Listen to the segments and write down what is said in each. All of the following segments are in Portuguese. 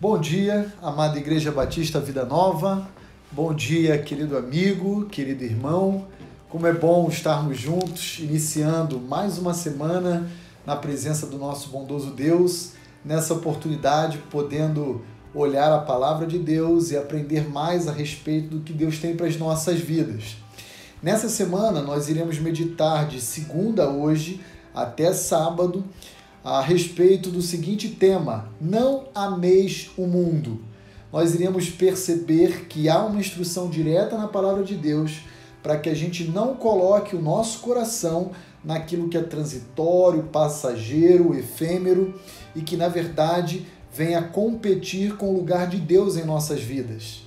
Bom dia, amada Igreja Batista Vida Nova. Bom dia, querido amigo, querido irmão. Como é bom estarmos juntos, iniciando mais uma semana na presença do nosso bondoso Deus, nessa oportunidade, podendo olhar a palavra de Deus e aprender mais a respeito do que Deus tem para as nossas vidas. Nessa semana, nós iremos meditar de segunda hoje até sábado a respeito do seguinte tema: Não ameis o mundo. Nós iremos perceber que há uma instrução direta na palavra de Deus para que a gente não coloque o nosso coração naquilo que é transitório, passageiro, efêmero e que na verdade venha competir com o lugar de Deus em nossas vidas.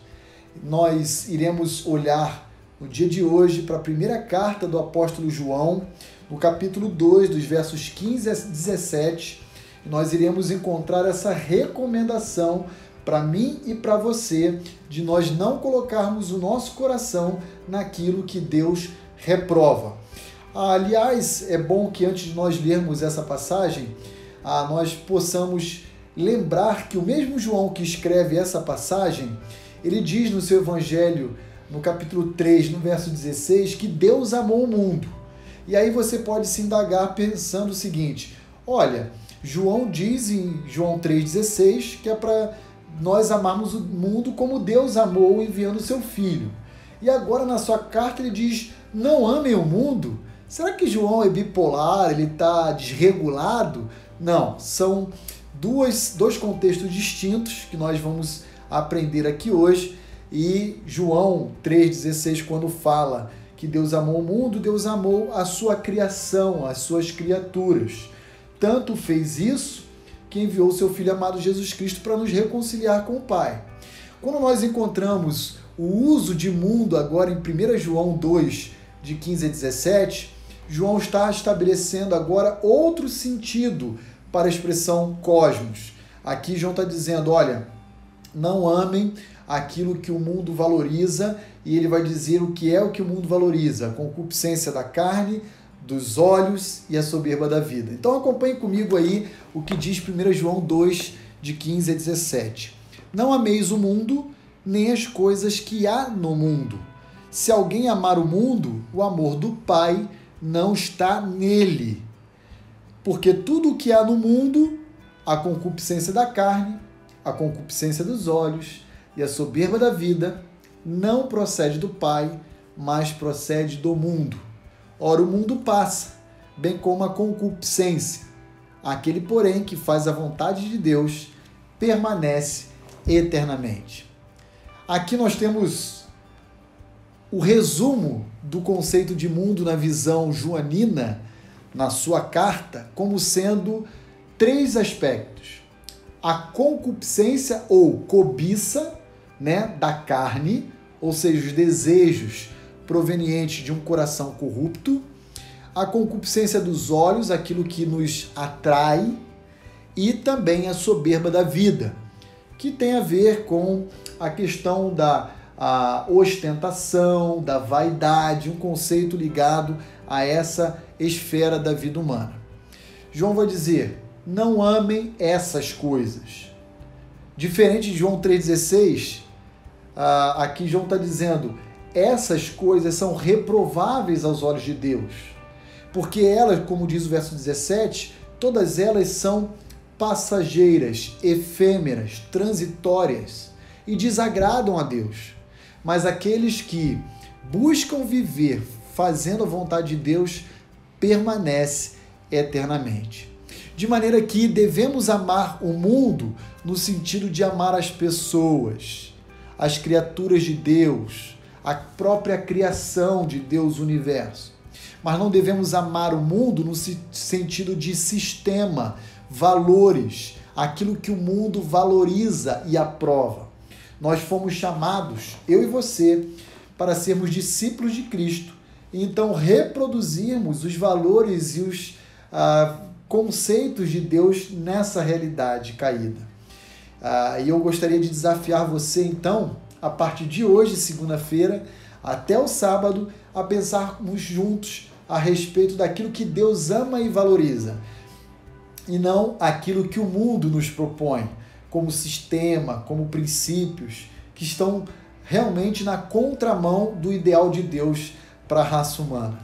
Nós iremos olhar no dia de hoje para a primeira carta do apóstolo João, no capítulo 2, dos versos 15 a 17, nós iremos encontrar essa recomendação para mim e para você de nós não colocarmos o nosso coração naquilo que Deus reprova. Aliás, é bom que antes de nós lermos essa passagem, ah, nós possamos lembrar que o mesmo João que escreve essa passagem, ele diz no seu evangelho, no capítulo 3, no verso 16, que Deus amou o mundo. E aí você pode se indagar pensando o seguinte: olha, João diz em João 3,16 que é para nós amarmos o mundo como Deus amou enviando seu filho. E agora na sua carta ele diz: não amem o mundo. Será que João é bipolar? Ele está desregulado? Não, são duas, dois contextos distintos que nós vamos aprender aqui hoje. E João 3,16, quando fala que Deus amou o mundo, Deus amou a sua criação, as suas criaturas. Tanto fez isso que enviou seu Filho amado Jesus Cristo para nos reconciliar com o Pai. Quando nós encontramos o uso de mundo agora em 1 João 2, de 15 a 17, João está estabelecendo agora outro sentido para a expressão cosmos. Aqui João está dizendo: olha, não amem aquilo que o mundo valoriza, e ele vai dizer o que é o que o mundo valoriza: a concupiscência da carne, dos olhos e a soberba da vida. Então acompanhe comigo aí o que diz 1 João 2, de 15 a 17. Não ameis o mundo, nem as coisas que há no mundo. Se alguém amar o mundo, o amor do Pai não está nele. Porque tudo o que há no mundo, a concupiscência da carne, a concupiscência dos olhos e a soberba da vida não procede do Pai, mas procede do mundo. Ora, o mundo passa, bem como a concupiscência. Aquele, porém, que faz a vontade de Deus permanece eternamente. Aqui nós temos o resumo do conceito de mundo na visão joanina, na sua carta, como sendo três aspectos: a concupiscência ou cobiça né, da carne, ou seja, os desejos provenientes de um coração corrupto, a concupiscência dos olhos, aquilo que nos atrai, e também a soberba da vida, que tem a ver com a questão da a ostentação, da vaidade, um conceito ligado a essa esfera da vida humana. João vai dizer: não amem essas coisas. Diferente de João 3,16, ah, aqui João está dizendo: essas coisas são reprováveis aos olhos de Deus. Porque elas, como diz o verso 17, todas elas são passageiras, efêmeras, transitórias e desagradam a Deus. Mas aqueles que buscam viver fazendo a vontade de Deus permanece eternamente. De maneira que devemos amar o mundo no sentido de amar as pessoas as criaturas de Deus, a própria criação de Deus, o universo. Mas não devemos amar o mundo no sentido de sistema, valores, aquilo que o mundo valoriza e aprova. Nós fomos chamados, eu e você, para sermos discípulos de Cristo e então reproduzirmos os valores e os ah, conceitos de Deus nessa realidade caída. Ah, e eu gostaria de desafiar você, então, a partir de hoje, segunda-feira, até o sábado, a pensarmos juntos a respeito daquilo que Deus ama e valoriza, e não aquilo que o mundo nos propõe, como sistema, como princípios que estão realmente na contramão do ideal de Deus para a raça humana.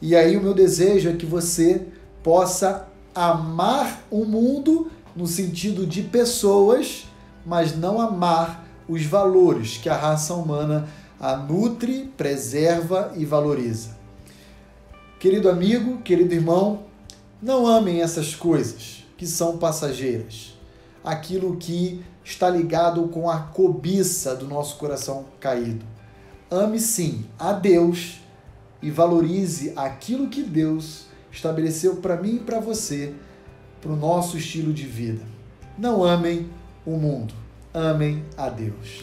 E aí o meu desejo é que você possa amar o mundo no sentido de pessoas, mas não amar os valores que a raça humana a nutre, preserva e valoriza. Querido amigo, querido irmão, não amem essas coisas que são passageiras. Aquilo que está ligado com a cobiça do nosso coração caído. Ame sim a Deus e valorize aquilo que Deus estabeleceu para mim e para você, para o nosso estilo de vida. Não amem o mundo, amem a Deus.